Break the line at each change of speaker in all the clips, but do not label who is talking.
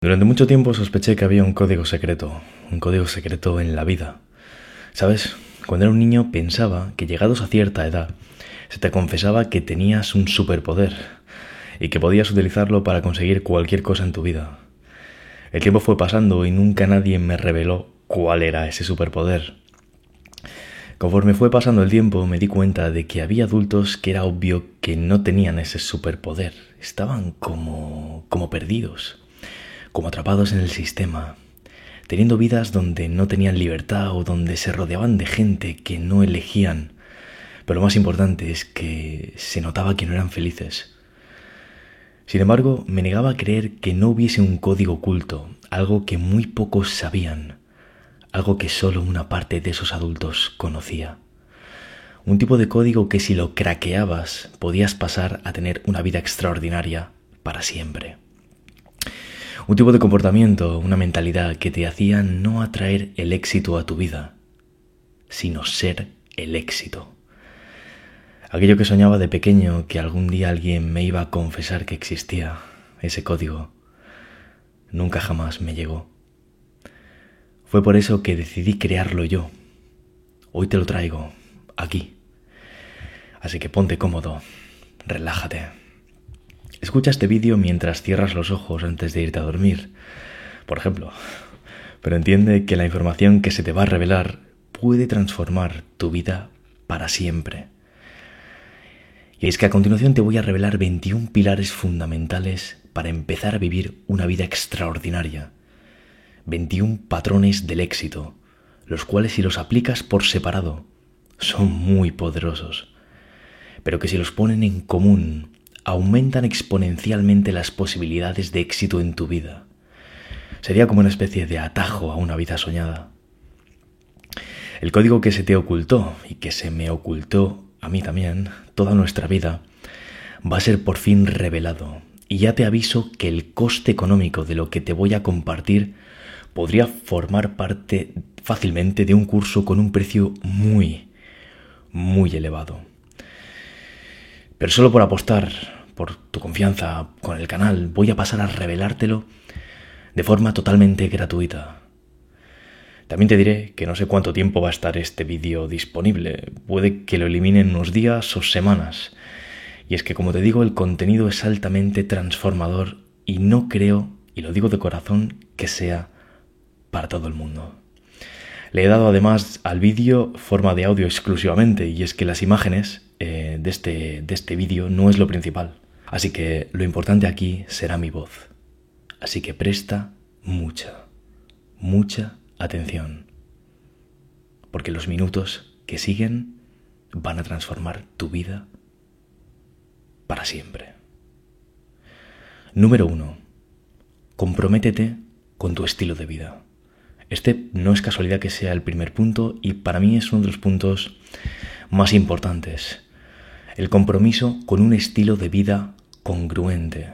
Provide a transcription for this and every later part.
Durante mucho tiempo sospeché que había un código secreto, un código secreto en la vida. ¿Sabes? Cuando era un niño pensaba que llegados a cierta edad se te confesaba que tenías un superpoder y que podías utilizarlo para conseguir cualquier cosa en tu vida. El tiempo fue pasando y nunca nadie me reveló cuál era ese superpoder. Conforme fue pasando el tiempo me di cuenta de que había adultos que era obvio que no tenían ese superpoder, estaban como como perdidos como atrapados en el sistema, teniendo vidas donde no tenían libertad o donde se rodeaban de gente que no elegían. Pero lo más importante es que se notaba que no eran felices. Sin embargo, me negaba a creer que no hubiese un código oculto, algo que muy pocos sabían, algo que solo una parte de esos adultos conocía. Un tipo de código que si lo craqueabas podías pasar a tener una vida extraordinaria para siempre. Un tipo de comportamiento, una mentalidad que te hacía no atraer el éxito a tu vida, sino ser el éxito. Aquello que soñaba de pequeño que algún día alguien me iba a confesar que existía, ese código, nunca jamás me llegó. Fue por eso que decidí crearlo yo. Hoy te lo traigo, aquí. Así que ponte cómodo, relájate. Escucha este vídeo mientras cierras los ojos antes de irte a dormir, por ejemplo. Pero entiende que la información que se te va a revelar puede transformar tu vida para siempre. Y es que a continuación te voy a revelar 21 pilares fundamentales para empezar a vivir una vida extraordinaria. 21 patrones del éxito, los cuales si los aplicas por separado son muy poderosos, pero que si los ponen en común aumentan exponencialmente las posibilidades de éxito en tu vida. Sería como una especie de atajo a una vida soñada. El código que se te ocultó y que se me ocultó a mí también toda nuestra vida va a ser por fin revelado. Y ya te aviso que el coste económico de lo que te voy a compartir podría formar parte fácilmente de un curso con un precio muy, muy elevado. Pero solo por apostar por tu confianza con el canal, voy a pasar a revelártelo de forma totalmente gratuita. También te diré que no sé cuánto tiempo va a estar este vídeo disponible. Puede que lo eliminen unos días o semanas. Y es que, como te digo, el contenido es altamente transformador y no creo, y lo digo de corazón, que sea para todo el mundo. Le he dado además al vídeo forma de audio exclusivamente y es que las imágenes eh, de este, de este vídeo no es lo principal. Así que lo importante aquí será mi voz. Así que presta mucha, mucha atención. Porque los minutos que siguen van a transformar tu vida para siempre. Número uno. Comprométete con tu estilo de vida. Este no es casualidad que sea el primer punto y para mí es uno de los puntos más importantes. El compromiso con un estilo de vida congruente.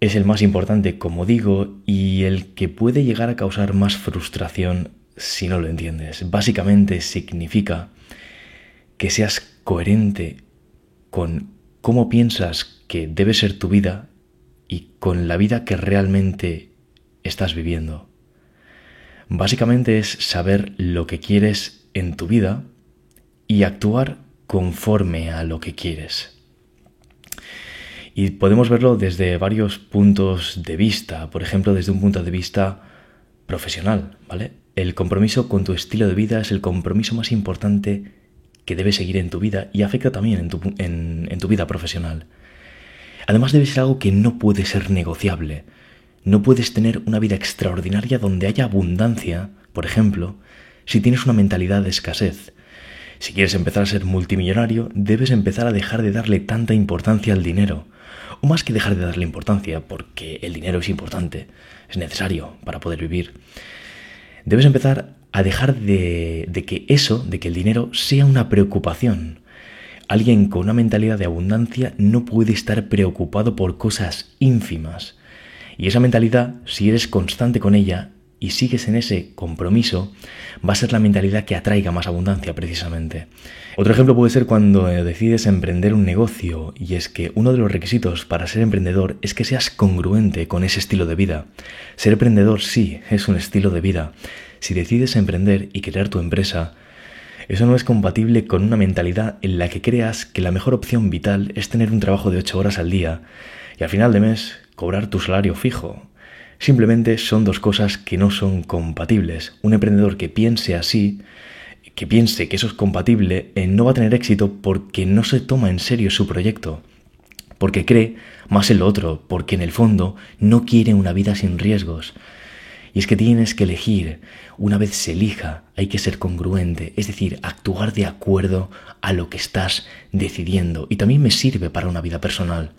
Es el más importante, como digo, y el que puede llegar a causar más frustración si no lo entiendes. Básicamente significa que seas coherente con cómo piensas que debe ser tu vida y con la vida que realmente estás viviendo. Básicamente es saber lo que quieres en tu vida y actuar conforme a lo que quieres. Y podemos verlo desde varios puntos de vista, por ejemplo, desde un punto de vista profesional, ¿vale? El compromiso con tu estilo de vida es el compromiso más importante que debes seguir en tu vida y afecta también en tu, en tu vida profesional. Además debe ser algo que no puede ser negociable. No puedes tener una vida extraordinaria donde haya abundancia, por ejemplo, si tienes una mentalidad de escasez. Si quieres empezar a ser multimillonario, debes empezar a dejar de darle tanta importancia al dinero o más que dejar de darle importancia, porque el dinero es importante, es necesario para poder vivir, debes empezar a dejar de, de que eso, de que el dinero sea una preocupación. Alguien con una mentalidad de abundancia no puede estar preocupado por cosas ínfimas. Y esa mentalidad, si eres constante con ella y sigues en ese compromiso, va a ser la mentalidad que atraiga más abundancia precisamente. Otro ejemplo puede ser cuando eh, decides emprender un negocio y es que uno de los requisitos para ser emprendedor es que seas congruente con ese estilo de vida. Ser emprendedor sí es un estilo de vida. Si decides emprender y crear tu empresa, eso no es compatible con una mentalidad en la que creas que la mejor opción vital es tener un trabajo de 8 horas al día y al final de mes cobrar tu salario fijo. Simplemente son dos cosas que no son compatibles. Un emprendedor que piense así, que piense que eso es compatible, eh, no va a tener éxito porque no se toma en serio su proyecto, porque cree más en lo otro, porque en el fondo no quiere una vida sin riesgos. Y es que tienes que elegir. Una vez se elija, hay que ser congruente, es decir, actuar de acuerdo a lo que estás decidiendo. Y también me sirve para una vida personal.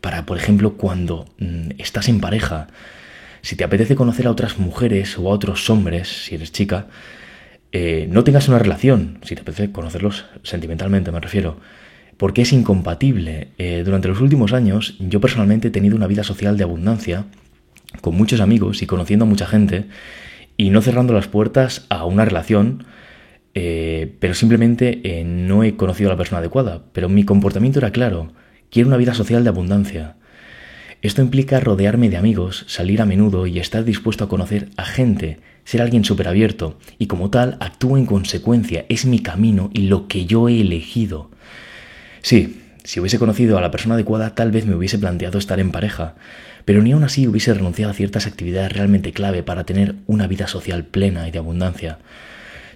Para, por ejemplo, cuando mm, estás en pareja, si te apetece conocer a otras mujeres o a otros hombres, si eres chica, eh, no tengas una relación, si te apetece conocerlos sentimentalmente, me refiero, porque es incompatible. Eh, durante los últimos años, yo personalmente he tenido una vida social de abundancia con muchos amigos y conociendo a mucha gente y no cerrando las puertas a una relación, eh, pero simplemente no he conocido a la persona adecuada. Pero mi comportamiento era claro, quiero una vida social de abundancia. Esto implica rodearme de amigos, salir a menudo y estar dispuesto a conocer a gente, ser alguien súper abierto, y como tal actúo en consecuencia, es mi camino y lo que yo he elegido. Sí, si hubiese conocido a la persona adecuada tal vez me hubiese planteado estar en pareja, pero ni aún así hubiese renunciado a ciertas actividades realmente clave para tener una vida social plena y de abundancia.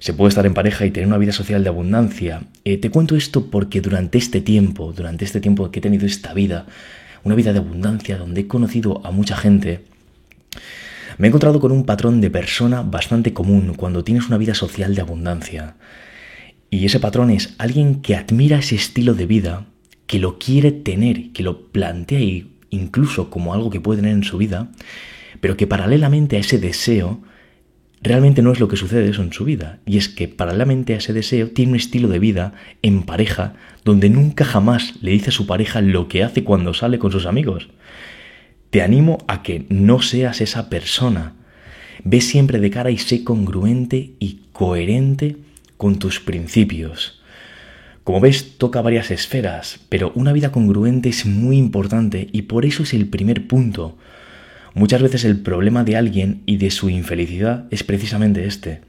Se puede estar en pareja y tener una vida social de abundancia. Eh, te cuento esto porque durante este tiempo, durante este tiempo que he tenido esta vida, una vida de abundancia donde he conocido a mucha gente, me he encontrado con un patrón de persona bastante común cuando tienes una vida social de abundancia. Y ese patrón es alguien que admira ese estilo de vida, que lo quiere tener, que lo plantea incluso como algo que puede tener en su vida, pero que paralelamente a ese deseo, realmente no es lo que sucede eso en su vida. Y es que paralelamente a ese deseo tiene un estilo de vida en pareja donde nunca jamás le dice a su pareja lo que hace cuando sale con sus amigos. Te animo a que no seas esa persona. Ve siempre de cara y sé congruente y coherente con tus principios. Como ves, toca varias esferas, pero una vida congruente es muy importante y por eso es el primer punto. Muchas veces el problema de alguien y de su infelicidad es precisamente este.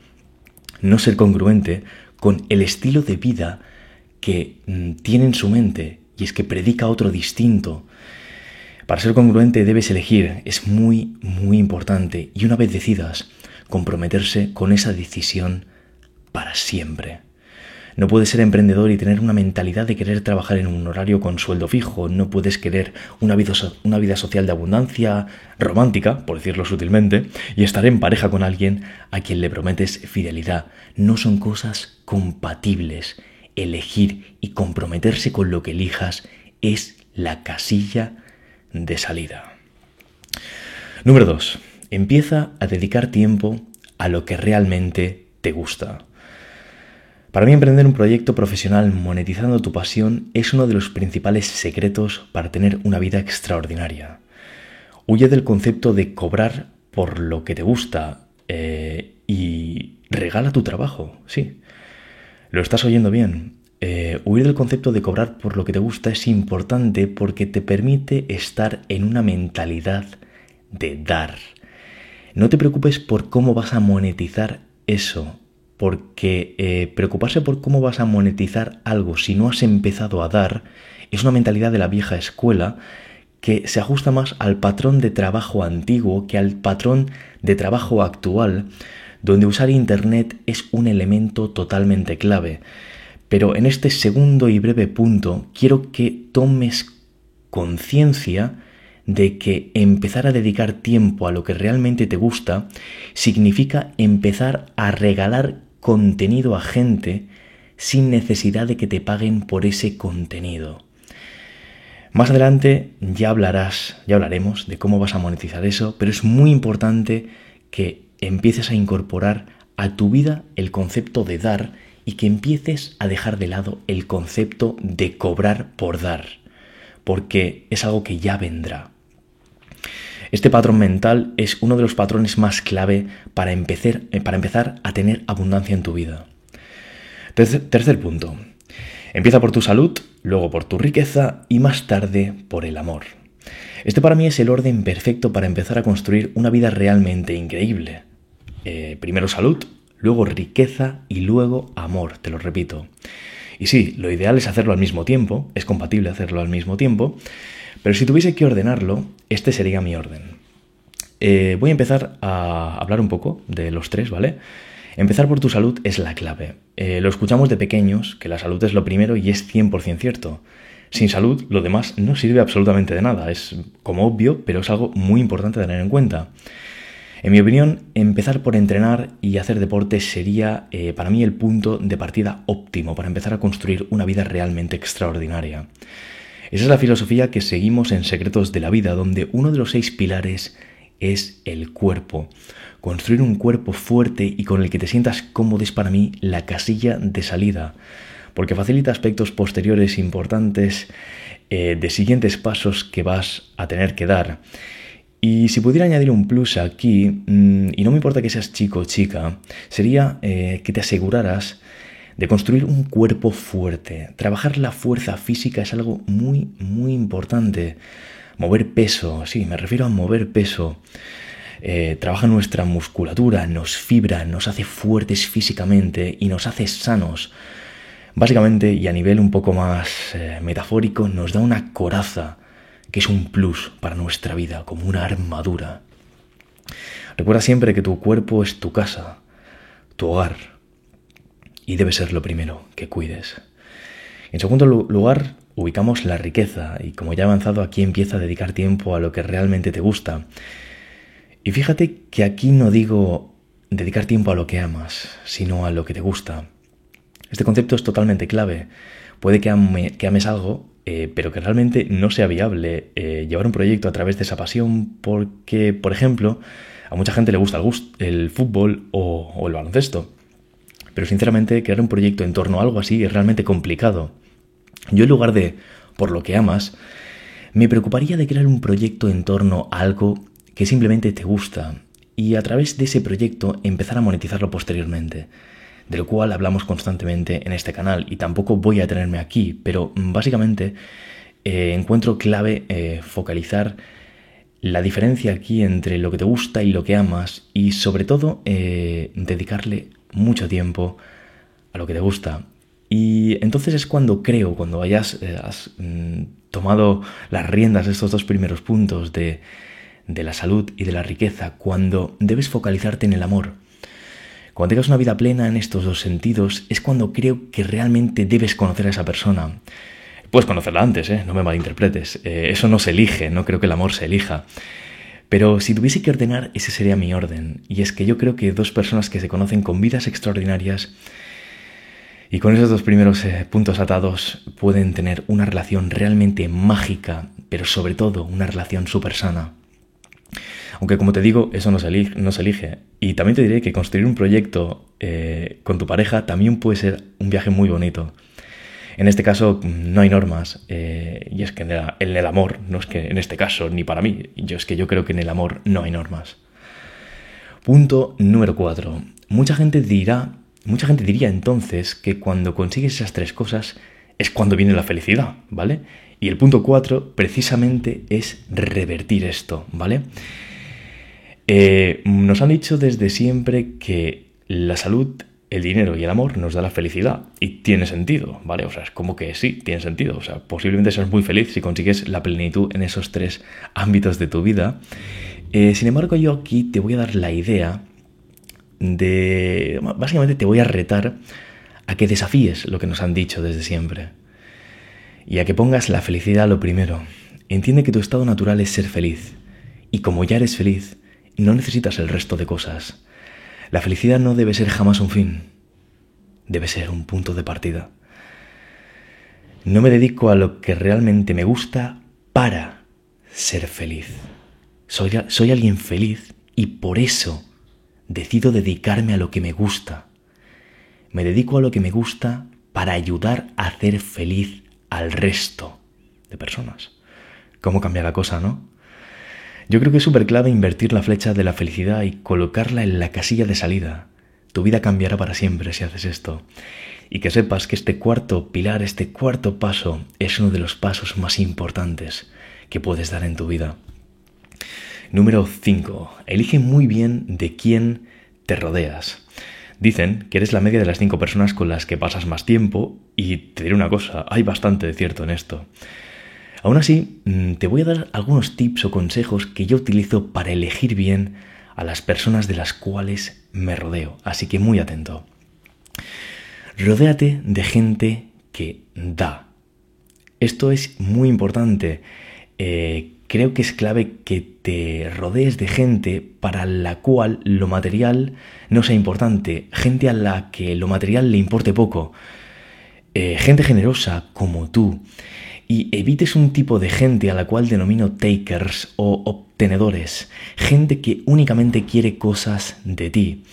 No ser congruente con el estilo de vida que mm, tiene en su mente y es que predica otro distinto. Para ser congruente debes elegir, es muy, muy importante y una vez decidas, comprometerse con esa decisión para siempre. No puedes ser emprendedor y tener una mentalidad de querer trabajar en un horario con sueldo fijo. No puedes querer una vida, una vida social de abundancia, romántica, por decirlo sutilmente, y estar en pareja con alguien a quien le prometes fidelidad. No son cosas compatibles. Elegir y comprometerse con lo que elijas es la casilla de salida. Número 2. Empieza a dedicar tiempo a lo que realmente te gusta. Para mí emprender un proyecto profesional monetizando tu pasión es uno de los principales secretos para tener una vida extraordinaria. Huye del concepto de cobrar por lo que te gusta eh, y regala tu trabajo, sí. Lo estás oyendo bien. Eh, huir del concepto de cobrar por lo que te gusta es importante porque te permite estar en una mentalidad de dar. No te preocupes por cómo vas a monetizar eso porque eh, preocuparse por cómo vas a monetizar algo si no has empezado a dar es una mentalidad de la vieja escuela que se ajusta más al patrón de trabajo antiguo que al patrón de trabajo actual, donde usar Internet es un elemento totalmente clave. Pero en este segundo y breve punto quiero que tomes conciencia de que empezar a dedicar tiempo a lo que realmente te gusta significa empezar a regalar contenido a gente sin necesidad de que te paguen por ese contenido. Más adelante ya hablarás, ya hablaremos de cómo vas a monetizar eso, pero es muy importante que empieces a incorporar a tu vida el concepto de dar y que empieces a dejar de lado el concepto de cobrar por dar, porque es algo que ya vendrá. Este patrón mental es uno de los patrones más clave para empezar, eh, para empezar a tener abundancia en tu vida. tercer punto. Empieza por tu salud, luego por tu riqueza y más tarde por el amor. Este para mí es el orden perfecto para empezar a construir una vida realmente increíble. Eh, primero salud, luego riqueza y luego amor, te lo repito. Y sí, lo ideal es hacerlo al mismo tiempo, es compatible hacerlo al mismo tiempo, pero si tuviese que ordenarlo, este sería mi orden. Eh, voy a empezar a hablar un poco de los tres, ¿vale? Empezar por tu salud es la clave. Eh, lo escuchamos de pequeños, que la salud es lo primero y es 100% cierto. Sin salud, lo demás no sirve absolutamente de nada. Es como obvio, pero es algo muy importante tener en cuenta. En mi opinión, empezar por entrenar y hacer deporte sería eh, para mí el punto de partida óptimo para empezar a construir una vida realmente extraordinaria. Esa es la filosofía que seguimos en Secretos de la Vida, donde uno de los seis pilares es el cuerpo. Construir un cuerpo fuerte y con el que te sientas cómodo es para mí la casilla de salida porque facilita aspectos posteriores importantes eh, de siguientes pasos que vas a tener que dar. Y si pudiera añadir un plus aquí, mm, y no me importa que seas chico o chica, sería eh, que te aseguraras de construir un cuerpo fuerte. Trabajar la fuerza física es algo muy, muy importante. Mover peso, sí, me refiero a mover peso. Eh, trabaja nuestra musculatura, nos fibra, nos hace fuertes físicamente y nos hace sanos. Básicamente, y a nivel un poco más eh, metafórico, nos da una coraza, que es un plus para nuestra vida, como una armadura. Recuerda siempre que tu cuerpo es tu casa, tu hogar, y debe ser lo primero que cuides. En segundo lugar, ubicamos la riqueza, y como ya he avanzado, aquí empieza a dedicar tiempo a lo que realmente te gusta. Y fíjate que aquí no digo dedicar tiempo a lo que amas, sino a lo que te gusta. Este concepto es totalmente clave. Puede que, ames algo, eh, pero que realmente no sea viable eh, llevar un proyecto a través de esa pasión porque, por ejemplo, a mucha gente le gusta el, fútbol o, el baloncesto. Pero sinceramente, crear un proyecto en torno a algo así es realmente complicado. Yo en lugar de por lo que amas, me preocuparía de crear un proyecto en torno a algo que simplemente te gusta y a través de ese proyecto empezar a monetizarlo posteriormente de lo cual hablamos constantemente en este canal y tampoco voy a tenerme aquí, pero básicamente eh, encuentro clave eh, focalizar la diferencia aquí entre lo que te gusta y lo que amas y sobre todo eh, dedicarle mucho tiempo a lo que te gusta. Y entonces es cuando creo, cuando hayas has, mm, tomado las riendas de estos dos primeros puntos de, de la salud y de la riqueza, cuando debes focalizarte en el amor cuando tengas una vida plena en estos dos sentidos, es cuando creo que realmente debes conocer a esa persona. Puedes conocerla antes, ¿eh? no me malinterpretes. Eh, eso no se elige, no creo que el amor se elija. Pero si tuviese que ordenar, ese sería mi orden. Y es que yo creo que dos personas que se conocen con vidas extraordinarias y con esos dos primeros eh, puntos atados pueden tener una relación realmente mágica, pero sobre todo una relación súper sana. Aunque como te digo, eso no se, elige, Y también te diré que construir un proyecto eh, con tu pareja también puede ser un viaje muy bonito. En este caso no hay normas. Eh, y es que en el, amor, no es que en este caso ni para mí, yo es que yo creo que en el amor no hay normas. Punto número 4. Mucha gente dirá, mucha gente diría entonces que cuando consigues esas tres cosas es cuando viene la felicidad, ¿vale? Y el punto 4 precisamente es revertir esto, ¿vale? Eh, nos han dicho desde siempre que la salud, el dinero y el amor nos da la felicidad. Y tiene sentido, ¿vale? O sea, es como que sí, tiene sentido. O sea, posiblemente seas muy feliz si consigues la plenitud en esos tres ámbitos de tu vida. Eh, sin embargo, yo aquí te voy a dar la idea de... Básicamente te voy a retar a que desafíes lo que nos han dicho desde siempre. Y a que pongas la felicidad lo primero. Entiende que tu estado natural es ser feliz. Y como ya eres feliz, no necesitas el resto de cosas. La felicidad no debe ser jamás un fin, debe ser un punto de partida. No me dedico a lo que realmente me gusta para ser feliz. Soy, soy alguien feliz y por eso decido dedicarme a lo que me gusta. Me dedico a lo que me gusta para ayudar a hacer feliz al resto de personas. ¿Cómo cambia la cosa, no? Yo creo que es súper clave invertir la flecha de la felicidad y colocarla en la casilla de salida. Tu vida cambiará para siempre si haces esto. Y que sepas que este cuarto pilar, este cuarto paso, es uno de los pasos más importantes que puedes dar en tu vida. Número 5. Elige muy bien de quién te rodeas. Dicen que eres la media de las cinco personas con las que pasas más tiempo y te diré una cosa, hay bastante de cierto en esto. Aún así, mm, te voy a dar algunos tips o consejos que yo utilizo para elegir bien a las personas de las cuales me rodeo, así que muy atento. Rodéate de gente que da. Esto es muy importante. Eh, creo que es clave que te rodees de gente para la cual lo material no sea importante, gente a la que lo material le importe poco, eh, gente generosa como tú, y evites un tipo de gente a la cual denomino takers o obtenedores, gente que únicamente quiere cosas de ti.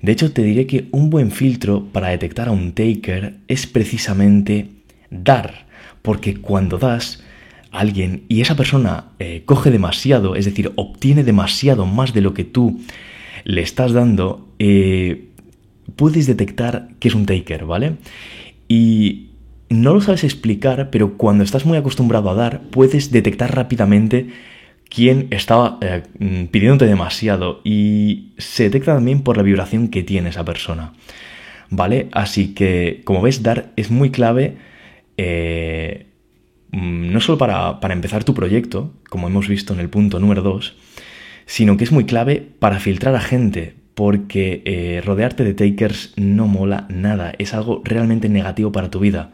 De hecho, te diré que un buen filtro para detectar a un taker es precisamente dar, porque cuando das, alguien y esa persona eh, coge demasiado, es decir, obtiene demasiado más de lo que tú le estás dando, eh, puedes detectar que es un taker, ¿vale? Y no lo sabes explicar, pero cuando estás muy acostumbrado a dar, puedes detectar rápidamente quién estaba eh, pidiéndote demasiado y se detecta también por la vibración que tiene esa persona, ¿vale? Así que, como ves, dar es muy clave. Mm, no solo para, empezar tu proyecto, como hemos visto en el punto número 2, sino que es muy clave para filtrar a gente, porque eh, rodearte de takers no mola nada, es algo realmente negativo para tu vida.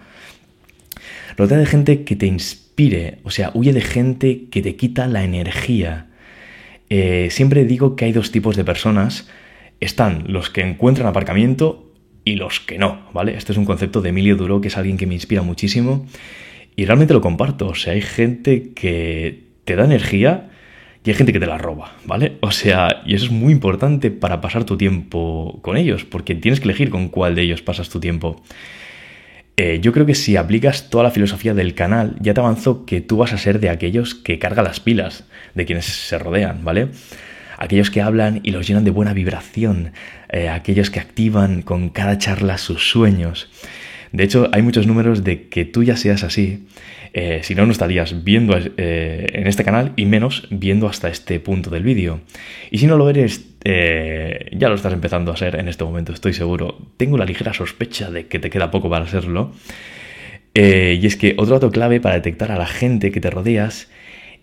Rodea de gente que te inspire, o sea, huye de gente que te quita la energía. Eh, siempre digo que hay dos tipos de personas. Están los que encuentran aparcamiento y los que no, ¿vale? Este es un concepto de Emilio Duro, que es alguien que me inspira muchísimo y realmente lo comparto. O sea, hay gente que te da energía y hay gente que te la roba, ¿vale? O sea, y eso es muy importante para pasar tu tiempo con ellos, porque tienes que elegir con cuál de ellos pasas tu tiempo. Eh, yo creo que si aplicas toda la filosofía del canal, ya te avanzo que tú vas a ser de aquellos que cargan las pilas, de quienes se rodean, ¿vale? Aquellos que hablan y los llenan de buena vibración, eh, aquellos que activan con cada charla sus sueños. De hecho, hay muchos números de que tú ya seas así. Eh, si no, no estarías viendo en este canal y menos viendo hasta este punto del vídeo. Y si no lo eres, eh, ya lo estás empezando a ser en este momento, estoy seguro. Tengo la ligera sospecha de que te queda poco para serlo. y es que otro dato clave para detectar a la gente que te rodeas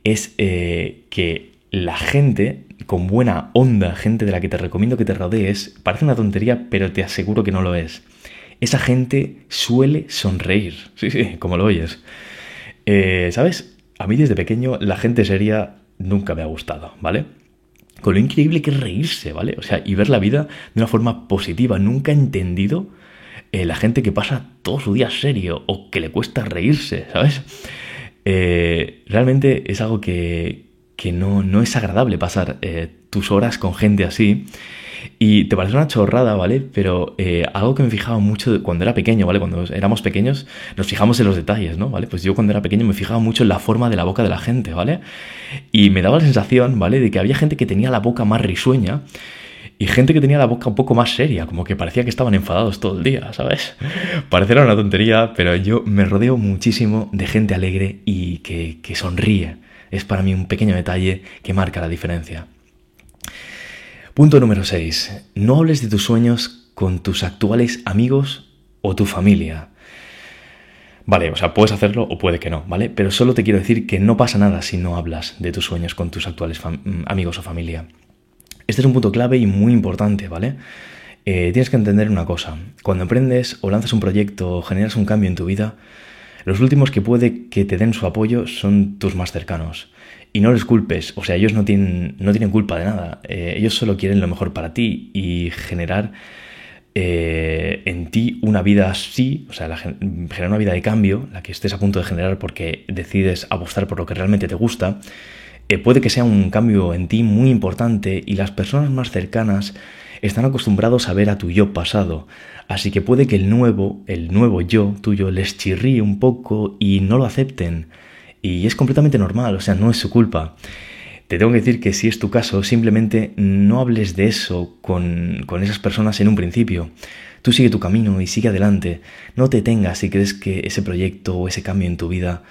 es que la gente con buena onda, gente de la que te recomiendo que te rodees, parece una tontería, pero te aseguro que no lo es esa gente suele sonreír. Sí, sí, como lo oyes. Eh, ¿Sabes? A mí desde pequeño la gente seria nunca me ha gustado, ¿vale? Con lo increíble que es reírse, ¿vale? O sea, y ver la vida de una forma positiva. Nunca he entendido eh, la gente que pasa todo su día serio o que le cuesta reírse, ¿sabes? Eh, realmente es algo que, que no, no, es agradable pasar tus horas con gente así. Y te parece una chorrada, ¿vale? Pero eh, algo que me fijaba mucho cuando era pequeño, ¿vale? Cuando éramos pequeños nos fijamos en los detalles, ¿no? ¿Vale? Pues yo cuando era pequeño me fijaba mucho en la forma de la boca de la gente, ¿vale? Y me daba la sensación, ¿vale? De que había gente que tenía la boca más risueña y gente que tenía la boca un poco más seria, como que parecía que estaban enfadados todo el día, ¿sabes? Parecerá una tontería, pero yo me rodeo muchísimo de gente alegre y que, que sonríe. Es para mí un pequeño detalle que marca la diferencia. Punto número 6. No hables de tus sueños con tus actuales amigos o tu familia. Vale, o sea, puedes hacerlo o puede que no, ¿vale? Pero solo te quiero decir que no pasa nada si no hablas de tus sueños con tus actuales mm, amigos o familia. Este es un punto clave y muy importante, ¿vale? Eh, tienes que entender una cosa. Cuando emprendes o lanzas un proyecto o generas un cambio en tu vida, los últimos que puede que te den su apoyo son tus más cercanos. Y no les culpes, o sea, ellos no tienen, no tienen culpa de nada, eh, ellos solo quieren lo mejor para ti y generar eh, en ti una vida así, o sea, generar una vida de cambio, la que estés a punto de generar porque decides apostar por lo que realmente te gusta, eh, puede que sea un cambio en ti muy importante y las personas más cercanas están acostumbrados a ver a tu yo pasado, así que puede que el nuevo, el nuevo yo tuyo les chirríe un poco y no lo acepten. Y es completamente normal, o sea, no es su culpa. te tengo que decir que si es tu caso, simplemente no hables de eso con, esas personas en un principio. Tú sigue tu camino y sigue adelante. No te tengas si crees que ese proyecto o ese cambio en tu vida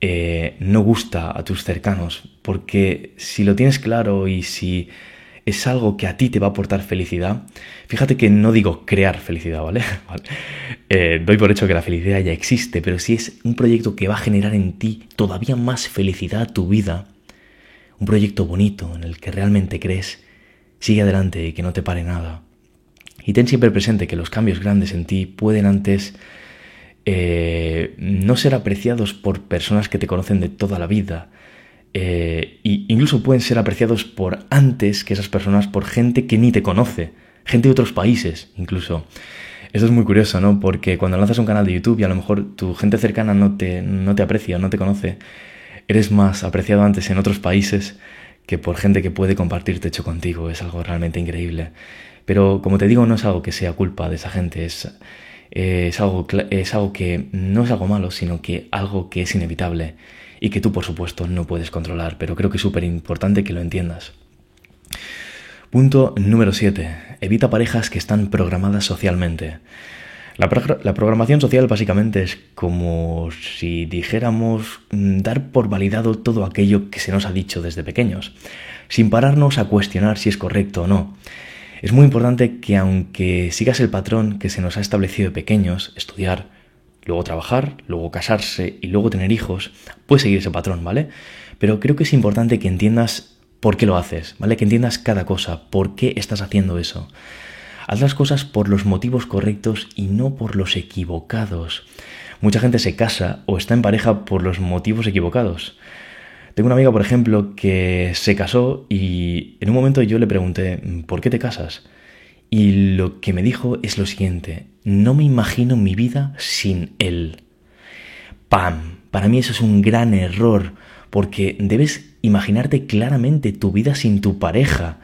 eh, no gusta a tus cercanos. Porque si lo tienes claro y si es algo que a ti te va a aportar felicidad, fíjate que no digo crear felicidad, ¿vale? Eh, doy por hecho que la felicidad ya existe, pero si es un proyecto que va a generar en ti todavía más felicidad a tu vida, un proyecto bonito en el que realmente crees, sigue adelante y que no te pare nada. Y ten siempre presente que los cambios grandes en ti pueden antes eh, no ser apreciados por personas que te conocen de toda la vida. E incluso pueden ser apreciados por antes que esas personas por gente que ni te conoce, gente de otros países incluso. Esto es muy curioso, ¿no? Porque cuando lanzas un canal de YouTube y a lo mejor tu gente cercana no te, no te aprecia, no te conoce, eres más apreciado antes en otros países que por gente que puede compartir techo contigo. Es algo realmente increíble. Pero como te digo, no es algo que sea culpa de esa gente, es, es, algo, es algo que no es algo malo, sino que algo que es inevitable y que tú, por supuesto, no puedes controlar. Pero creo que es súper importante que lo entiendas. Punto número 7. Evita parejas que están programadas socialmente. La, programación social básicamente es como si dijéramos mm, dar por validado todo aquello que se nos ha dicho desde pequeños, sin pararnos a cuestionar si es correcto o no. Es muy importante que aunque sigas el patrón que se nos ha establecido de pequeños, estudiar, luego trabajar, luego casarse y luego tener hijos, puedes seguir ese patrón, ¿vale? Pero creo que es importante que entiendas por qué lo haces, ¿vale? Que entiendas cada cosa, por qué estás haciendo eso. Haz las cosas por los motivos correctos y no por los equivocados. Mucha gente se casa o está en pareja por los motivos equivocados. Tengo una amiga, por ejemplo, que se casó y en un momento yo le pregunté, ¿por qué te casas? Y lo que me dijo es lo siguiente, no me imagino mi vida sin él. ¡Pam! Para mí eso es un gran error, porque debes imaginarte claramente tu vida sin tu pareja.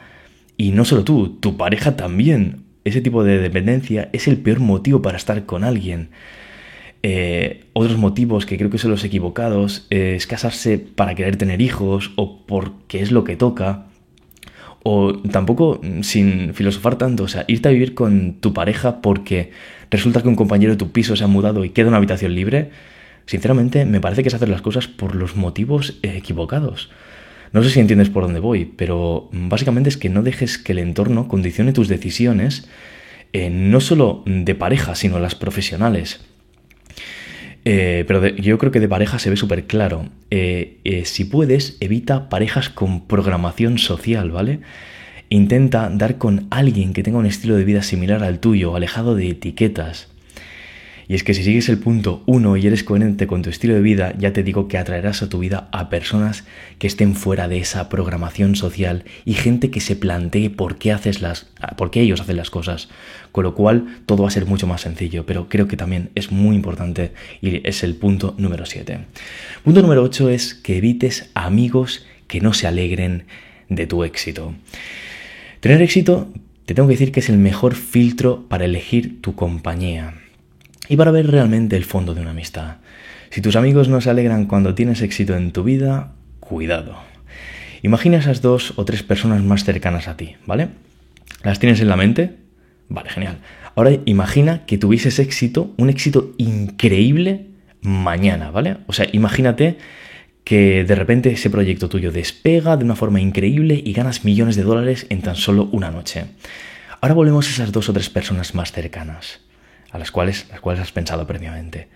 Y no solo tú, tu pareja también ese tipo de dependencia es el peor motivo para estar con alguien. Eh, otros motivos que creo que son los equivocados es casarse para querer tener hijos o porque es lo que toca. O tampoco mm, sin filosofar tanto, o sea, irte a vivir con tu pareja porque resulta que un compañero de tu piso se ha mudado y queda una habitación libre. Sinceramente, me parece que es hacer las cosas por los motivos equivocados. No sé si entiendes por dónde voy, pero básicamente es que no dejes que el entorno condicione tus decisiones, eh, no solo de pareja, sino las profesionales. Eh, pero yo creo que de pareja se ve súper claro. Eh, si puedes, evita parejas con programación social, ¿vale? Intenta dar con alguien que tenga un estilo de vida similar al tuyo, alejado de etiquetas. Y es que si sigues el punto 1 y eres coherente con tu estilo de vida, ya te digo que atraerás a tu vida a personas que estén fuera de esa programación social y gente que se plantee por qué, haces las, por qué ellos hacen las cosas. Con lo cual todo va a ser mucho más sencillo, pero creo que también es muy importante y es el punto número 7. Punto número 8 es que evites amigos que no se alegren de tu éxito. Tener éxito, te tengo que decir que es el mejor filtro para elegir tu compañía y para ver realmente el fondo de una amistad. Si tus amigos no se alegran cuando tienes éxito en tu vida, cuidado. Imagina esas dos o tres personas más cercanas a ti, ¿vale? ¿Las tienes en la mente? Vale, genial. Ahora imagina que tuvieses éxito, un éxito increíble mañana, ¿vale? O sea, imagínate que de repente ese proyecto tuyo despega de una forma increíble y ganas millones de dólares en tan solo una noche. Ahora volvemos a esas dos o tres personas más cercanas a las cuales, las cuales has pensado previamente.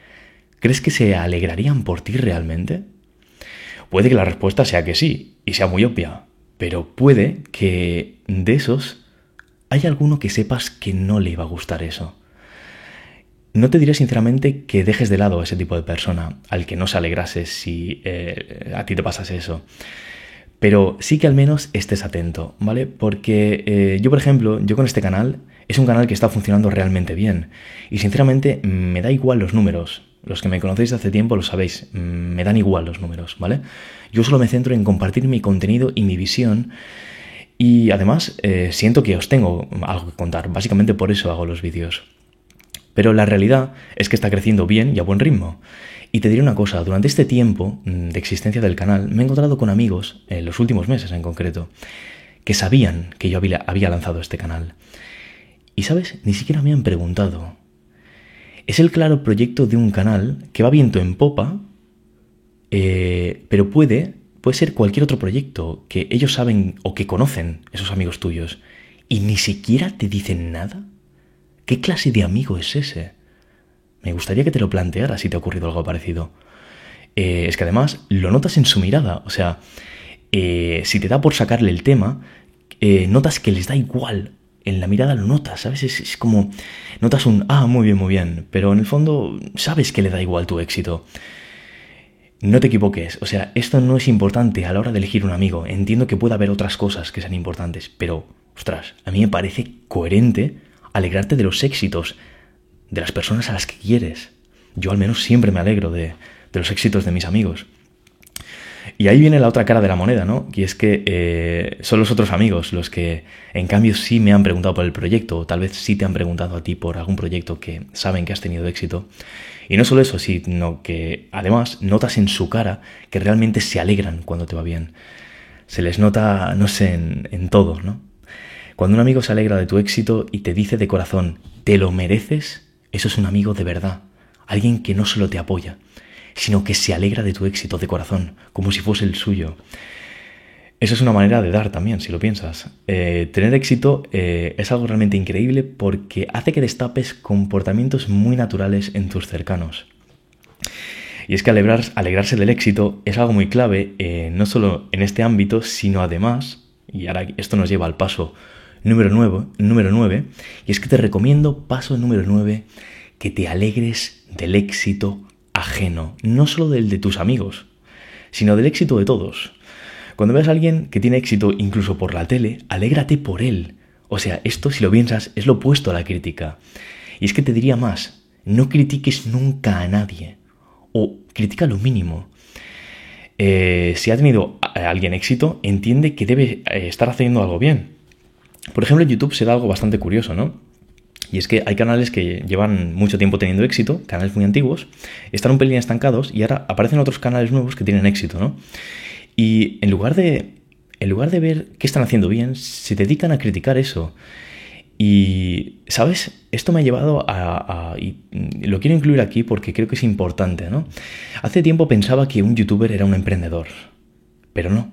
¿Crees que se alegrarían por ti realmente? Puede que la respuesta sea que sí, y sea muy obvia, pero puede que de esos hay alguno que sepas que no le iba a gustar eso. No te diré sinceramente que dejes de lado a ese tipo de persona, al que no se alegrase si eh, a ti te pasase eso. Pero sí que al menos estés atento, ¿vale? Porque eh, yo, por ejemplo, yo con este canal es un canal que está funcionando realmente bien. Y sinceramente me da igual los números. Los que me conocéis de hace tiempo lo sabéis, me dan igual los números, ¿vale? Yo solo me centro en compartir mi contenido y mi visión. Y además eh, siento que os tengo algo que contar. Básicamente por eso hago los vídeos. Pero la realidad es que está creciendo bien y a buen ritmo. Y te diré una cosa, durante este tiempo mm, de existencia del canal me he encontrado con amigos, en los últimos meses en concreto, que sabían que yo había lanzado este canal. Y sabes, ni siquiera me han preguntado. Es el claro proyecto de un canal que va viento en popa, eh, pero puede, puede ser cualquier otro proyecto que ellos saben o que conocen, esos amigos tuyos, y ni siquiera te dicen nada. ¿Qué clase de amigo es ese? Me gustaría que te lo plantearas si te ha ocurrido algo parecido. Eh, es que además lo notas en su mirada, o sea, eh, si te da por sacarle el tema, notas que les da igual en la mirada lo notas, ¿sabes? Es, como, notas un, ah, muy bien, muy bien, pero en el fondo sabes que le da igual tu éxito. No te equivoques, o sea, esto no es importante a la hora de elegir un amigo. Entiendo que pueda haber otras cosas que sean importantes, pero, ostras, a mí me parece coherente alegrarte de los éxitos de las personas a las que quieres. Yo al menos siempre me alegro de, de los éxitos de mis amigos. Y ahí viene la otra cara de la moneda, ¿no? Y es que eh, son los otros amigos los que, en cambio, sí me han preguntado por el proyecto, o tal vez sí te han preguntado a ti por algún proyecto que saben que has tenido éxito. Y no solo eso, sino que además notas en su cara que realmente se alegran cuando te va bien. Se les nota, no sé, en, en todo, ¿no? Cuando un amigo se alegra de tu éxito y te dice de corazón, te lo mereces, eso es un amigo de verdad, alguien que no solo te apoya, sino que se alegra de tu éxito de corazón, como si fuese el suyo. Eso es una manera de dar también, si lo piensas. Eh, tener éxito eh, es algo realmente increíble porque hace que destapes comportamientos muy naturales en tus cercanos. Y es que alegrarse del éxito es algo muy clave, eh, no solo en este ámbito, sino además, y ahora esto nos lleva al paso número 9, número 9 y es que te recomiendo, paso número 9, que te alegres del éxito ajeno, no solo del de tus amigos, sino del éxito de todos. Cuando veas a alguien que tiene éxito incluso por la tele, alégrate por él. O sea, esto, si lo piensas, es lo opuesto a la crítica. Y es que te diría más, no critiques nunca a nadie. O critica lo mínimo. Eh, si ha tenido alguien éxito, entiende que debe eh, estar haciendo algo bien. Por ejemplo, en YouTube se da algo bastante curioso, ¿no? Y es que hay canales que llevan mucho tiempo teniendo éxito, canales muy antiguos, están un pelín estancados y ahora aparecen otros canales nuevos que tienen éxito, ¿no? Y en lugar de, en lugar de ver qué están haciendo bien, se dedican a criticar eso. Y, ¿sabes? Esto me ha llevado a, a, y lo quiero incluir aquí porque creo que es importante, ¿no? Hace tiempo pensaba que un youtuber era un emprendedor, pero no,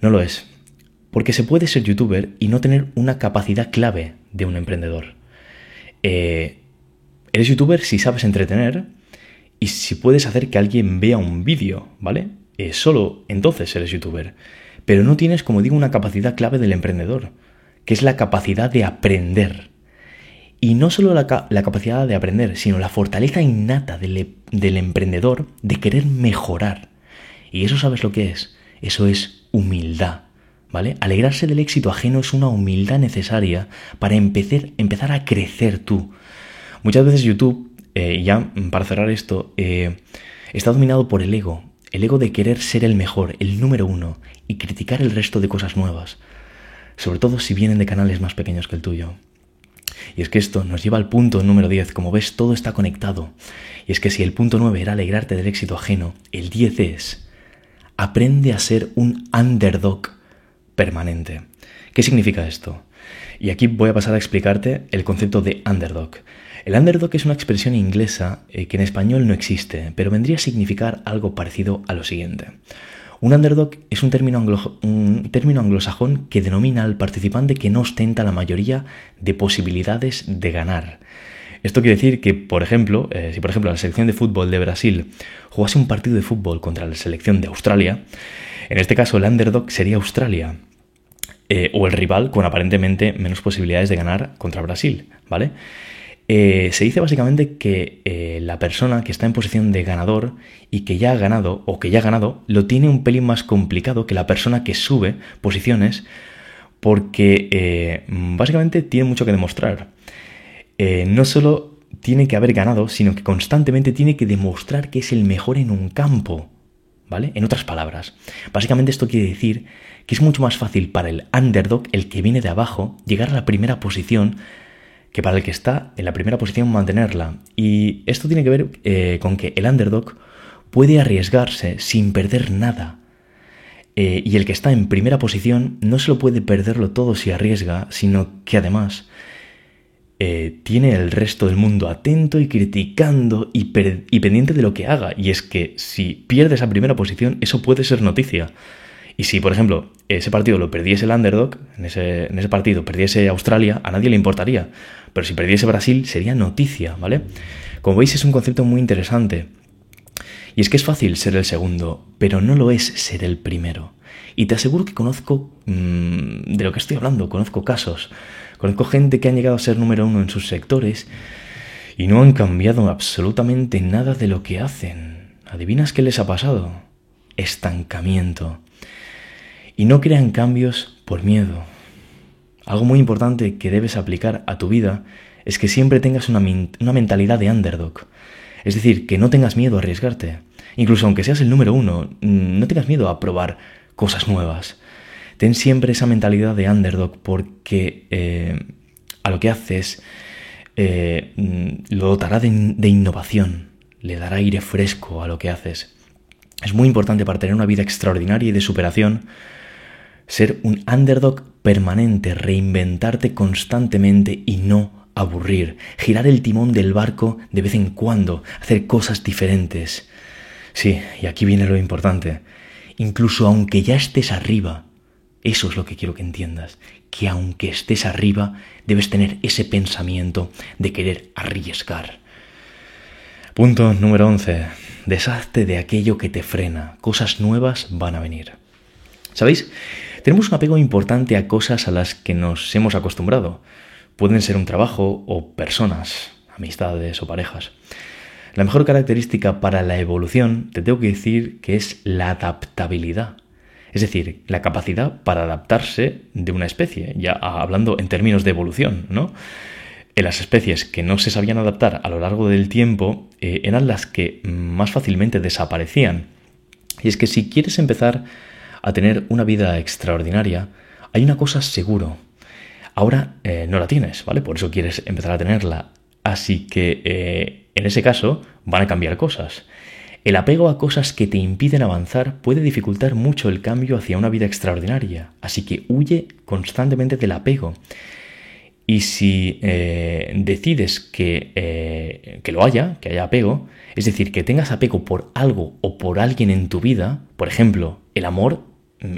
no lo es. Porque se puede ser youtuber y no tener una capacidad clave de un emprendedor. Eh, eres youtuber si sabes entretener y si puedes hacer que alguien vea un vídeo, ¿vale? Eh, solo entonces eres youtuber. Pero no tienes, como digo, una capacidad clave del emprendedor, que es la capacidad de aprender. Y no solo la, capacidad de aprender, sino la fortaleza innata del, del emprendedor de querer mejorar. Y eso sabes lo que es. Eso es humildad. ¿Vale? Alegrarse del éxito ajeno es una humildad necesaria para empezar, empezar a crecer tú. Muchas veces YouTube, eh, ya para cerrar esto, eh, está dominado por el ego, el ego de querer ser el mejor, el número uno, y criticar el resto de cosas nuevas, sobre todo si vienen de canales más pequeños que el tuyo. Y es que esto nos lleva al punto número 10. Como ves, todo está conectado. Y es que si el punto 9 era alegrarte del éxito ajeno, el 10 es aprende a ser un underdog permanente. ¿Qué significa esto? Y aquí voy a pasar a explicarte el concepto de underdog. El underdog es una expresión inglesa eh, que en español no existe, pero vendría a significar algo parecido a lo siguiente. Un underdog es un término, anglosajón que denomina al participante que no ostenta la mayoría de posibilidades de ganar. Esto quiere decir que, por ejemplo, eh, si por ejemplo la selección de fútbol de Brasil jugase un partido de fútbol contra la selección de Australia, en este caso el underdog sería Australia, eh, o el rival con aparentemente menos posibilidades de ganar contra Brasil, ¿vale? Eh, se dice básicamente que eh, la persona que está en posición de ganador y que ya ha ganado o que ya ha ganado lo tiene un pelín más complicado que la persona que sube posiciones porque básicamente tiene mucho que demostrar. no solo tiene que haber ganado, sino que constantemente tiene que demostrar que es el mejor en un campo. ¿Vale? En otras palabras, básicamente esto quiere decir que es mucho más fácil para el underdog, el que viene de abajo, llegar a la primera posición que para el que está en la primera posición mantenerla. Y esto tiene que ver eh, con que el underdog puede arriesgarse sin perder nada. Eh, y el que está en primera posición no se lo puede perderlo todo si arriesga, sino que además eh, tiene el resto del mundo atento y criticando y, y pendiente de lo que haga. Y es que si pierde esa primera posición, eso puede ser noticia. Y si, por ejemplo, ese partido lo perdiese el underdog, en ese, en ese partido perdiese Australia, a nadie le importaría. Pero si perdiese Brasil, sería noticia, ¿vale? Como veis, es un concepto muy interesante. Y es que es fácil ser el segundo, pero no lo es ser el primero. Y te aseguro que conozco mmm, de lo que estoy hablando, conozco casos, conozco gente que han llegado a ser número uno en sus sectores y no han cambiado absolutamente nada de lo que hacen. ¿Adivinas qué les ha pasado? Estancamiento y no crean cambios por miedo. Algo muy importante que debes aplicar a tu vida es que siempre tengas una, una, mentalidad de underdog. Es decir, que no tengas miedo a arriesgarte. Incluso aunque seas el número uno, mm, no tengas miedo a probar cosas nuevas. Ten siempre esa mentalidad de underdog porque eh, a lo que haces eh, mm, lo dotará de, de innovación, le dará aire fresco a lo que haces. Es muy importante para tener una vida extraordinaria y de superación ser un underdog permanente, reinventarte constantemente y no aburrir, girar el timón del barco de vez en cuando, hacer cosas diferentes. Sí, y aquí viene lo importante. Incluso aunque ya estés arriba, eso es lo que quiero que entiendas, que aunque estés arriba, debes tener ese pensamiento de querer arriesgar. Punto número 11. Deshazte de aquello que te frena. Cosas nuevas van a venir. ¿Sabéis? Tenemos un apego importante a cosas a las que nos hemos acostumbrado. Pueden ser un trabajo o personas, amistades o parejas. La mejor característica para la evolución, te tengo que decir que es la adaptabilidad. Es decir, la capacidad para adaptarse de una especie, ya hablando en términos de evolución, ¿no? En las especies que no se sabían adaptar a lo largo del tiempo eh, eran las que más fácilmente desaparecían. Y es que si quieres empezar a tener una vida extraordinaria, hay una cosa seguro. Ahora eh, no la tienes, ¿vale? Por eso quieres empezar a tenerla. Así que eh, en ese caso van a cambiar cosas. El apego a cosas que te impiden avanzar puede dificultar mucho el cambio hacia una vida extraordinaria, así que huye constantemente del apego. Y si eh, decides que, que lo haya, que haya apego, es decir, que tengas apego por algo o por alguien en tu vida, por ejemplo, el amor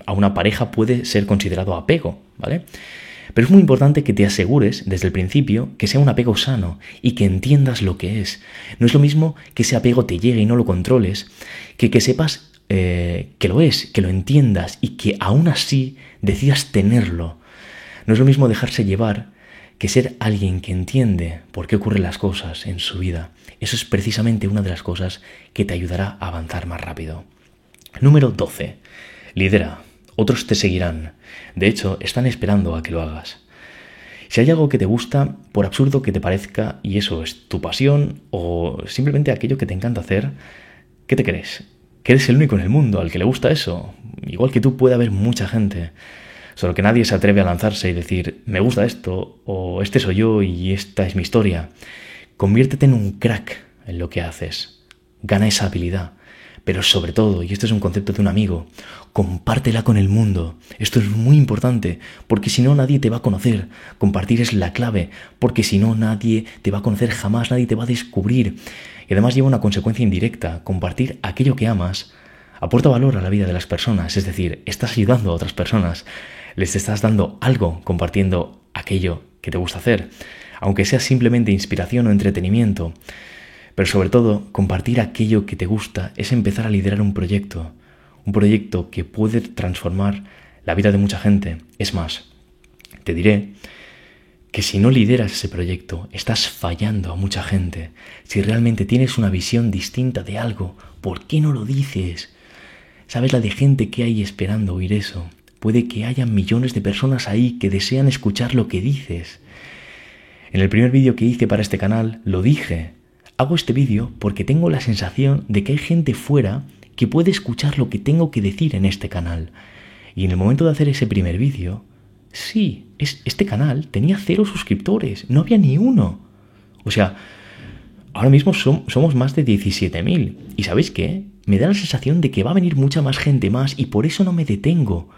a una pareja puede ser considerado apego, ¿vale? Pero es muy importante que te asegures desde el principio que sea un apego sano y que entiendas lo que es. No es lo mismo que ese apego te llegue y no lo controles, que que sepas eh, que lo es, que lo entiendas y que aún así decidas tenerlo. No es lo mismo dejarse llevar que ser alguien que entiende por qué ocurren las cosas en su vida. Eso es precisamente una de las cosas que te ayudará a avanzar más rápido. Número 12. Lidera, otros te seguirán. De hecho, están esperando a que lo hagas. Si hay algo que te gusta, por absurdo que te parezca, y eso es tu pasión o simplemente aquello que te encanta hacer, ¿qué te crees? ¿Que eres el único en el mundo al que le gusta eso? Igual que tú puede haber mucha gente. Solo que nadie se atreve a lanzarse y decir, me gusta esto, o este soy yo y esta es mi historia. Conviértete en un crack en lo que haces. Gana esa habilidad. Pero sobre todo, y esto es un concepto de un amigo, compártela con el mundo. Esto es muy importante, porque si no nadie te va a conocer. Compartir es la clave, porque si no nadie te va a conocer jamás, nadie te va a descubrir. Y además lleva una consecuencia indirecta. Compartir aquello que amas aporta valor a la vida de las personas, es decir, estás ayudando a otras personas, les estás dando algo compartiendo aquello que te gusta hacer, aunque sea simplemente inspiración o entretenimiento. Pero sobre todo, compartir aquello que te gusta es empezar a liderar un proyecto, un proyecto que puede transformar la vida de mucha gente. Es más, te diré que si no lideras ese proyecto, estás fallando a mucha gente. Si realmente tienes una visión distinta de algo, ¿por qué no lo dices? ¿Sabes la de gente que hay esperando oír eso? Puede que haya millones de personas ahí que desean escuchar lo que dices. En el primer vídeo que hice para este canal lo dije, Hago este vídeo porque tengo la sensación de que hay gente fuera que puede escuchar lo que tengo que decir en este canal. Y en el momento de hacer ese primer vídeo, Sí, es, este canal tenía cero suscriptores, no había ni uno. O sea, ahora mismo somos más de 17.000. ¿Y sabéis qué? Me da la sensación de que va a venir mucha más gente más y por eso no me detengo.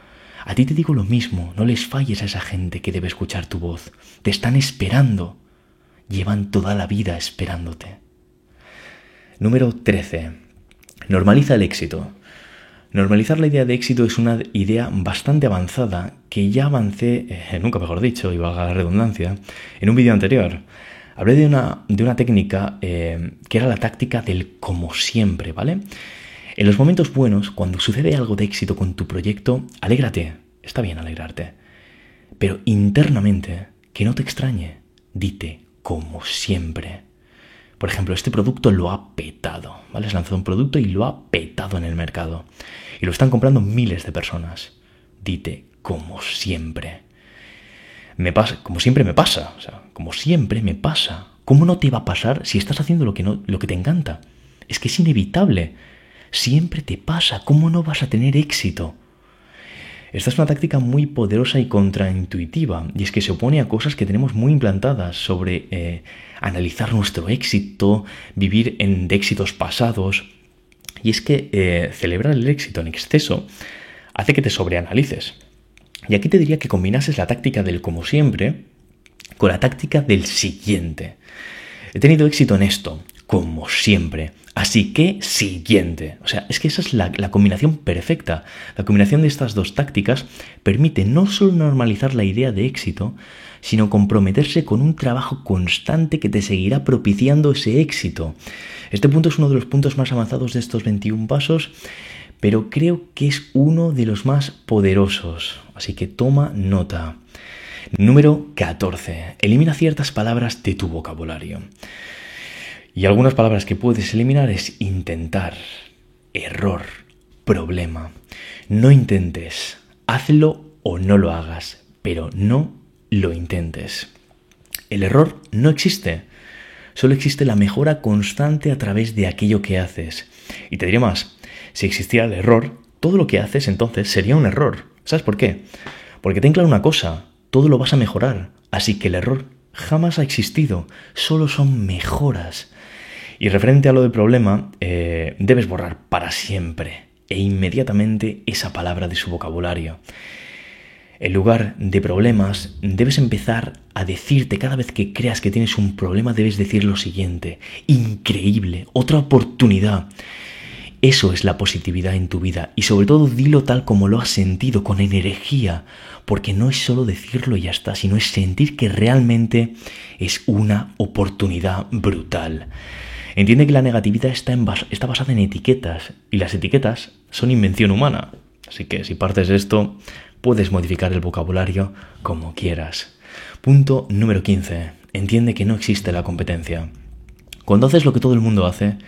A ti te digo lo mismo, no les falles a esa gente que debe escuchar tu voz. Te están esperando. Llevan toda la vida esperándote. Número 13. Normaliza el éxito. Normalizar la idea de éxito es una idea bastante avanzada que ya avancé, eh, nunca mejor dicho, y valga la redundancia, en un vídeo anterior. Hablé de una, de una técnica eh, que era la táctica del como siempre, ¿vale? En los momentos buenos, cuando sucede algo de éxito con tu proyecto, alégrate, está bien alegrarte, pero internamente, que no te extrañe, dite como siempre. Por ejemplo, este producto lo ha petado, ¿vale? Has lanzado un producto y lo ha petado en el mercado. Y lo están comprando miles de personas. Dite, como siempre. Me pasa, como siempre me pasa, como siempre me pasa. ¿Cómo no te va a pasar si estás haciendo lo que, no, lo que te encanta? Es que es inevitable. Siempre te pasa. ¿Cómo no vas a tener éxito? Esta es una táctica muy poderosa y contraintuitiva, y es que se opone a cosas que tenemos muy implantadas sobre eh, analizar nuestro éxito, vivir en, de éxitos pasados. Y es que eh, celebrar el éxito en exceso hace que te sobreanalices. Y aquí te diría que combinases la táctica del como siempre con la táctica del siguiente. He tenido éxito en esto, como siempre. Así que siguiente. O sea, es que esa es la, combinación perfecta. La combinación de estas dos tácticas permite no solo normalizar la idea de éxito, sino comprometerse con un trabajo constante que te seguirá propiciando ese éxito. Este punto es uno de los puntos más avanzados de estos 21 pasos, pero creo que es uno de los más poderosos. Así que toma nota. Número 14. Elimina ciertas palabras de tu vocabulario. Y algunas palabras que puedes eliminar es intentar, error, problema. No intentes, hazlo o no lo hagas, pero no lo intentes. El error no existe, solo existe la mejora constante a través de aquello que haces. Y te diré más, si existiera el error, todo lo que haces entonces sería un error. ¿Sabes por qué? Porque ten claro una cosa, todo lo vas a mejorar, así que el error jamás ha existido, solo son mejoras. Y referente a lo del problema, eh, debes borrar para siempre e inmediatamente esa palabra de su vocabulario. En lugar de problemas, debes empezar a decirte cada vez que creas que tienes un problema, debes decir lo siguiente, increíble, otra oportunidad. Eso es la positividad en tu vida y sobre todo dilo tal como lo has sentido, con energía, porque no es solo decirlo y ya está, sino es sentir que realmente es una oportunidad brutal. Entiende que la negatividad está, está basada en etiquetas y las etiquetas son invención humana. Así que si partes de esto, puedes modificar el vocabulario como quieras. Punto número 15. Entiende que no existe la competencia. Cuando haces lo que todo el mundo hace,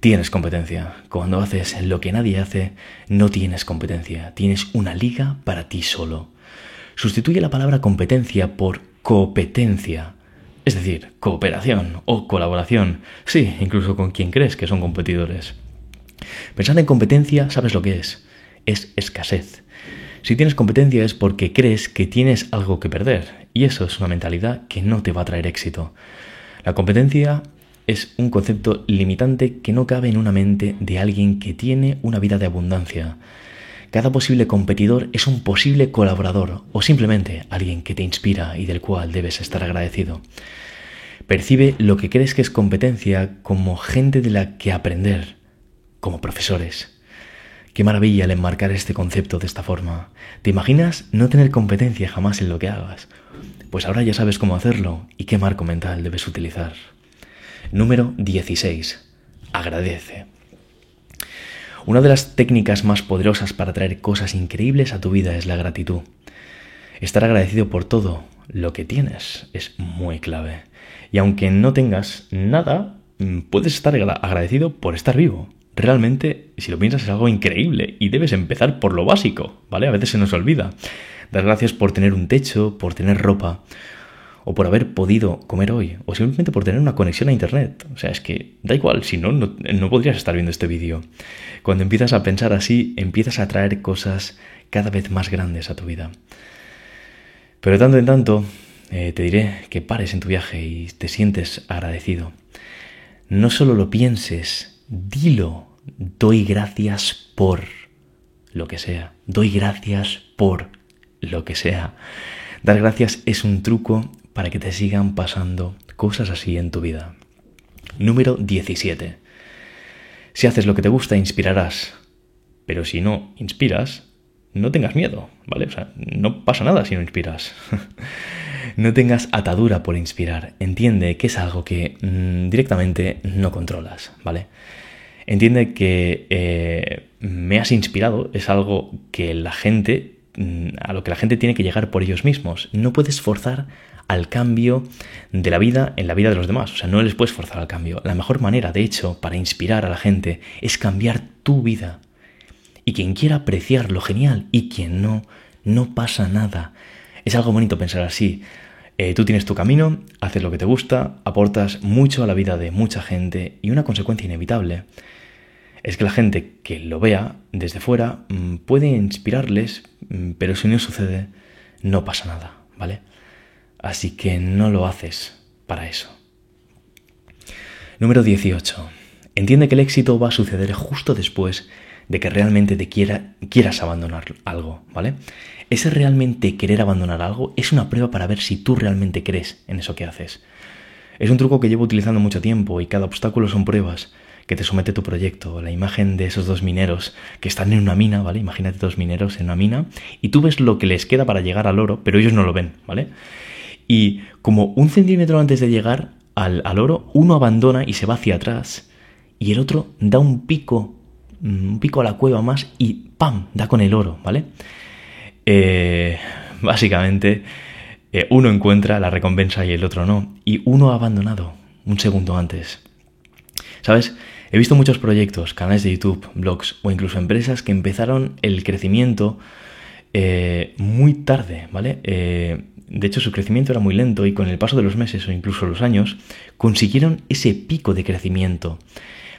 tienes competencia. Cuando haces lo que nadie hace, no tienes competencia. Tienes una liga para ti solo. Sustituye la palabra competencia por competencia es decir, cooperación o colaboración, sí, incluso con quien crees que son competidores. Pensar en competencia, ¿sabes lo que es? Es escasez. Si tienes competencia es porque crees que tienes algo que perder, y eso es una mentalidad que no te va a traer éxito. La competencia es un concepto limitante que no cabe en una mente de alguien que tiene una vida de abundancia. Cada posible competidor es un posible colaborador o simplemente alguien que te inspira y del cual debes estar agradecido. Percibe lo que crees que es competencia como gente de la que aprender, como profesores. Qué maravilla el enmarcar este concepto de esta forma. ¿Te imaginas no tener competencia jamás en lo que hagas? Pues ahora ya sabes cómo hacerlo y qué marco mental debes utilizar. Número 16. Agradece. Una de las técnicas más poderosas para traer cosas increíbles a tu vida es la gratitud. Estar agradecido por todo lo que tienes es muy clave. Y aunque no tengas nada, mm, puedes estar agradecido por estar vivo. Realmente, si lo piensas, es algo increíble y debes empezar por lo básico, ¿vale? A veces se nos olvida. Dar gracias por tener un techo, por tener ropa, o por haber podido comer hoy, o simplemente por tener una conexión a Internet. O sea, es que da igual, si no, no, podrías estar viendo este vídeo. Cuando empiezas a pensar así, empiezas a traer cosas cada vez más grandes a tu vida. Pero tanto en tanto eh, te diré que pares en tu viaje y te sientes agradecido. No solo lo pienses, dilo. Doy gracias por lo que sea. Doy gracias por lo que sea. Dar gracias es un truco para que te sigan pasando cosas así en tu vida. Número 17. Si haces lo que te gusta, inspirarás. Pero si no inspiras, no tengas miedo, ¿vale? O sea, no pasa nada si no inspiras. no tengas atadura por inspirar. Entiende que es algo que mm, directamente no controlas, ¿vale? Entiende que eh, me has inspirado, es algo que la gente, mm, a lo que la gente tiene que llegar por ellos mismos. No puedes forzar al cambio de la vida en la vida de los demás. O sea, no les puedes forzar al cambio. La mejor manera, de hecho, para inspirar a la gente es cambiar tu vida. Y quien quiera apreciarlo, genial. Y quien no, no pasa nada. Es algo bonito pensar así. Eh, tú tienes tu camino, haces lo que te gusta, aportas mucho a la vida de mucha gente y una consecuencia inevitable es que la gente que lo vea desde fuera mm, puede inspirarles, mm, pero si no sucede, no pasa nada, ¿vale? Así que no lo haces para eso. Número 18. Entiende que el éxito va a suceder justo después de que realmente te quiera, quieras abandonar algo, ¿vale? Ese realmente querer abandonar algo es una prueba para ver si tú realmente crees en eso que haces. Es un truco que llevo utilizando mucho tiempo y cada obstáculo son pruebas que te somete tu proyecto. La imagen de esos dos mineros que están en una mina, ¿vale? Imagínate dos mineros en una mina y tú ves lo que les queda para llegar al oro, pero ellos no lo ven, ¿vale? Y como un centímetro antes de llegar al, al oro, uno abandona y se va hacia atrás y el otro da un pico, un pico a la cueva más y ¡pam! da con el oro, ¿vale? Eh, básicamente, eh, uno encuentra la recompensa y el otro no. Y uno ha abandonado un segundo antes. ¿Sabes? He visto muchos proyectos, canales de YouTube, blogs o incluso empresas que empezaron el crecimiento eh, muy tarde, ¿vale? De hecho, su crecimiento era muy lento y con el paso de los meses o incluso los años consiguieron ese pico de crecimiento.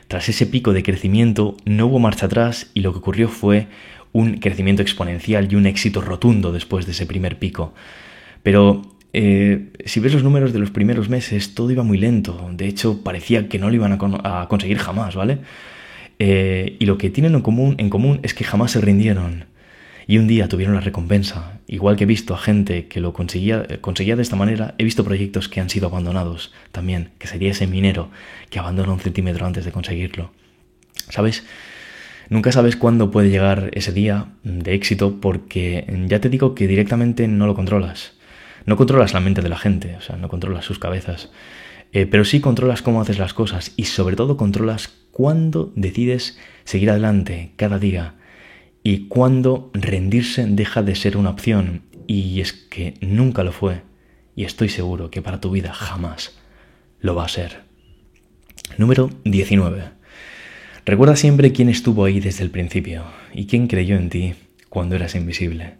Tras ese pico de crecimiento no hubo marcha atrás y lo que ocurrió fue un crecimiento exponencial y un éxito rotundo después de ese primer pico. Pero eh, si ves los números de los primeros meses, todo iba muy lento. De hecho, parecía que no lo iban a, conseguir jamás, ¿vale? Eh, y lo que tienen en común, en común es que jamás se rindieron. Y un día tuvieron la recompensa. Igual que he visto a gente que lo conseguía, conseguía de esta manera, he visto proyectos que han sido abandonados también, que sería ese minero que abandona un centímetro antes de conseguirlo. ¿Sabes? Nunca sabes cuándo puede llegar ese día de éxito porque ya te digo que directamente no lo controlas. No controlas la mente de la gente, o sea, no controlas sus cabezas. Eh, pero sí controlas cómo haces las cosas y sobre todo controlas cuándo decides seguir adelante cada día y cuándo rendirse deja de ser una opción. Y es que nunca lo fue y estoy seguro que para tu vida jamás lo va a ser. Número 19. Recuerda siempre quién estuvo ahí desde el principio y quién creyó en ti cuando eras invisible.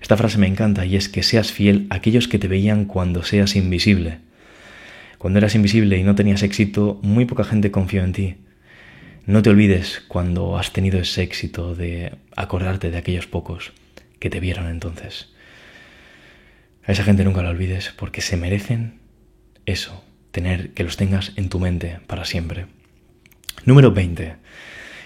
Esta frase me encanta y es que seas fiel a aquellos que te veían cuando seas invisible. Cuando eras invisible y no tenías éxito, muy poca gente confió en ti. No te olvides cuando has tenido ese éxito de acordarte de aquellos pocos que te vieron entonces. A esa gente nunca la olvides porque se merecen eso, tener que los tengas en tu mente para siempre. Número 20.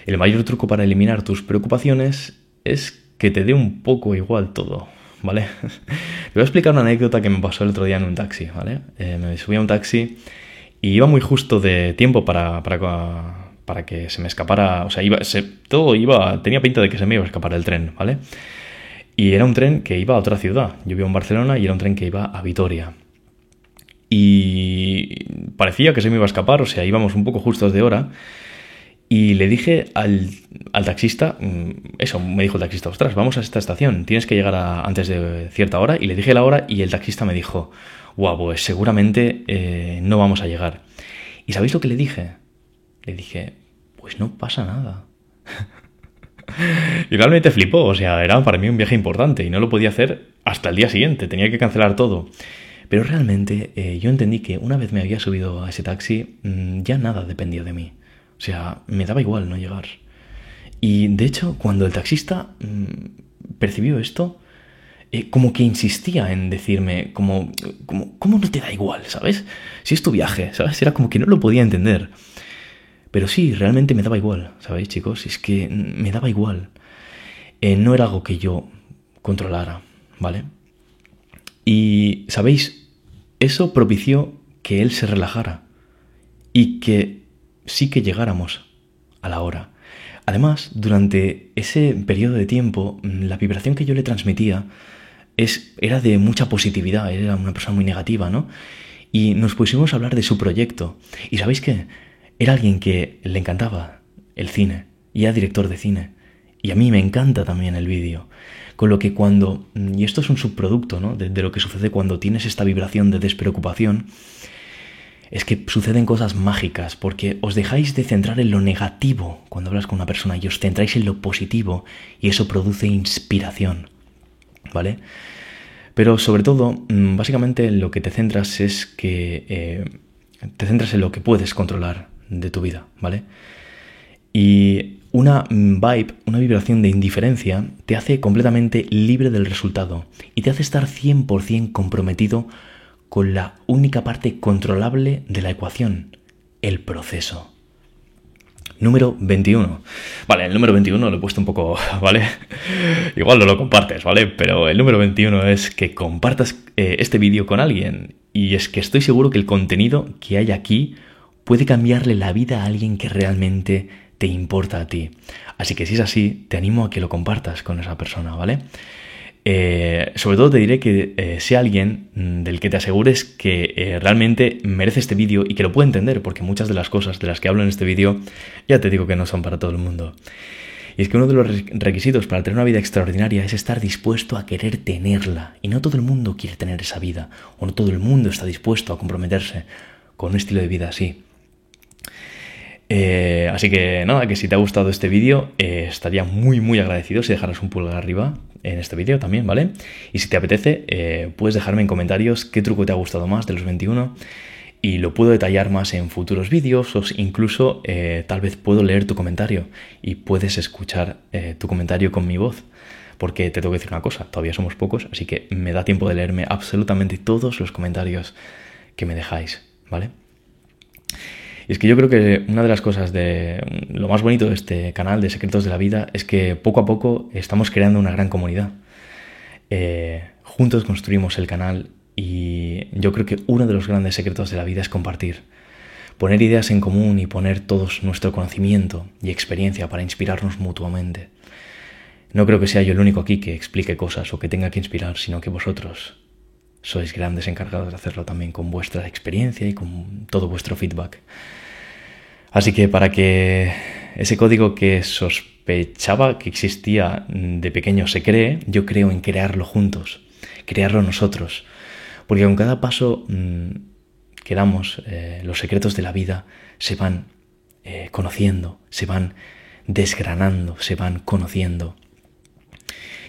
El mayor truco para eliminar tus preocupaciones es que te dé un poco igual todo, ¿vale? Te voy a explicar una anécdota que me pasó el otro día en un taxi, ¿vale? Eh, me subí a un taxi y iba muy justo de tiempo para, para, que se me escapara, o sea, iba, todo iba, tenía pinta de que se me iba a escapar el tren, ¿vale? Y era un tren que iba a otra ciudad. Yo vivo en Barcelona y era un tren que iba a Vitoria. Y parecía que se me iba a escapar, o sea, íbamos un poco justos de hora. Y le dije al, taxista, mm, eso, me dijo el taxista, ostras, vamos a esta estación, tienes que llegar antes de cierta hora. Y le dije la hora y el taxista me dijo, guau, pues seguramente eh, no vamos a llegar. ¿Y sabéis lo que le dije? Le dije, pues no pasa nada. y realmente flipó, o sea, era para mí un viaje importante y no lo podía hacer hasta el día siguiente, tenía que cancelar todo. Pero realmente eh, yo entendí que una vez me había subido a ese taxi, mm, ya nada dependía de mí. O sea, me daba igual no llegar. Y de hecho, cuando el taxista mm, percibió esto, eh, como que insistía en decirme, como, como, ¿cómo no te da igual, sabes? Si es tu viaje, ¿sabes? Era como que no lo podía entender. Pero sí, realmente me daba igual, ¿sabéis, chicos? Es que me daba igual. Eh, no era algo que yo controlara, ¿vale? Y, ¿sabéis? Eso propició que él se relajara y que sí que llegáramos a la hora. Además, durante ese periodo de tiempo, la vibración que yo le transmitía es, era de mucha positividad, era una persona muy negativa, ¿no? Y nos pusimos a hablar de su proyecto. ¿Y sabéis qué? Era alguien que le encantaba el cine y era director de cine. Y a mí me encanta también el vídeo. Con lo que cuando, y esto es un subproducto ¿no? de, de lo que sucede cuando tienes esta vibración de despreocupación, es que suceden cosas mágicas, porque os dejáis de centrar en lo negativo cuando hablas con una persona y os centráis en lo positivo y eso produce inspiración. ¿Vale? Pero sobre todo, mm, básicamente lo que te centras es que eh, te centras en lo que puedes controlar de tu vida, ¿vale? Y una vibe, una vibración de indiferencia, te hace completamente libre del resultado y te hace estar 100% comprometido con la única parte controlable de la ecuación, el proceso. Número 21. Vale, el número 21 lo he puesto un poco, ¿vale? Igual no lo compartes, ¿vale? Pero el número 21 es que compartas eh, este vídeo con alguien. Y es que estoy seguro que el contenido que hay aquí puede cambiarle la vida a alguien que realmente te importa a ti. Así que si es así, te animo a que lo compartas con esa persona, ¿vale? Eh, sobre todo te diré que eh, sea alguien mm, del que te asegures que eh, realmente merece este vídeo y que lo puede entender, porque muchas de las cosas de las que hablo en este vídeo ya te digo que no son para todo el mundo. Y es que uno de los requisitos para tener una vida extraordinaria es estar dispuesto a querer tenerla. Y no todo el mundo quiere tener esa vida, o no todo el mundo está dispuesto a comprometerse con un estilo de vida así. Eh, así que nada, que si te ha gustado este vídeo, eh, estaría muy muy agradecido si dejaras un pulgar arriba en este vídeo también, ¿vale? Y si te apetece, eh, puedes dejarme en comentarios qué truco te ha gustado más de los 21 y lo puedo detallar más en futuros vídeos o incluso tal vez puedo leer tu comentario y puedes escuchar tu comentario con mi voz. Porque te tengo que decir una cosa, todavía somos pocos, así que me da tiempo de leerme absolutamente todos los comentarios que me dejáis, ¿vale? Y es que yo creo que una de las cosas de lo más bonito de este canal de Secretos de la Vida es que poco a poco estamos creando una gran comunidad. Eh, juntos construimos el canal y yo creo que uno de los grandes secretos de la vida es compartir. Poner ideas en común y poner todos nuestro conocimiento y experiencia para inspirarnos mutuamente. No creo que sea yo el único aquí que explique cosas o que tenga que inspirar, sino que vosotros sois grandes encargados de hacerlo también con vuestra experiencia y con todo vuestro feedback. Así que para que ese código que sospechaba que existía de pequeño se cree, yo creo en crearlo juntos, crearlo nosotros. Porque con cada paso mm, que damos, eh, los secretos de la vida se van eh, conociendo, se van desgranando, se van conociendo.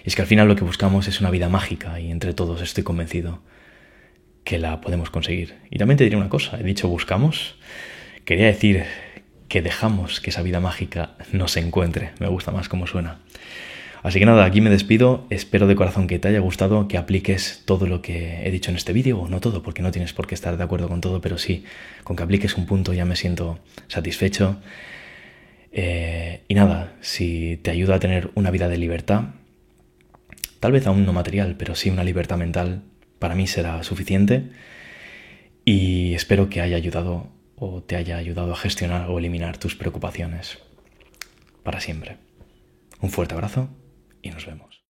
Y es que al final lo que buscamos es una vida mágica y entre todos estoy convencido que la podemos conseguir. Y también te diré una cosa, he dicho buscamos, quería decir que dejamos que esa vida mágica nos encuentre. Me gusta más cómo suena. Así que nada, aquí me despido. Espero de corazón que te haya gustado, que apliques todo lo que he dicho en este vídeo, o no todo, porque no tienes por qué estar de acuerdo con todo, pero sí, con que apliques un punto ya me siento satisfecho. Eh, y nada, si te ayuda a tener una vida de libertad, tal vez aún no material, pero sí una libertad mental, para mí será suficiente. Y espero que haya ayudado o te haya ayudado a gestionar o eliminar tus preocupaciones para siempre. Un fuerte abrazo y nos vemos.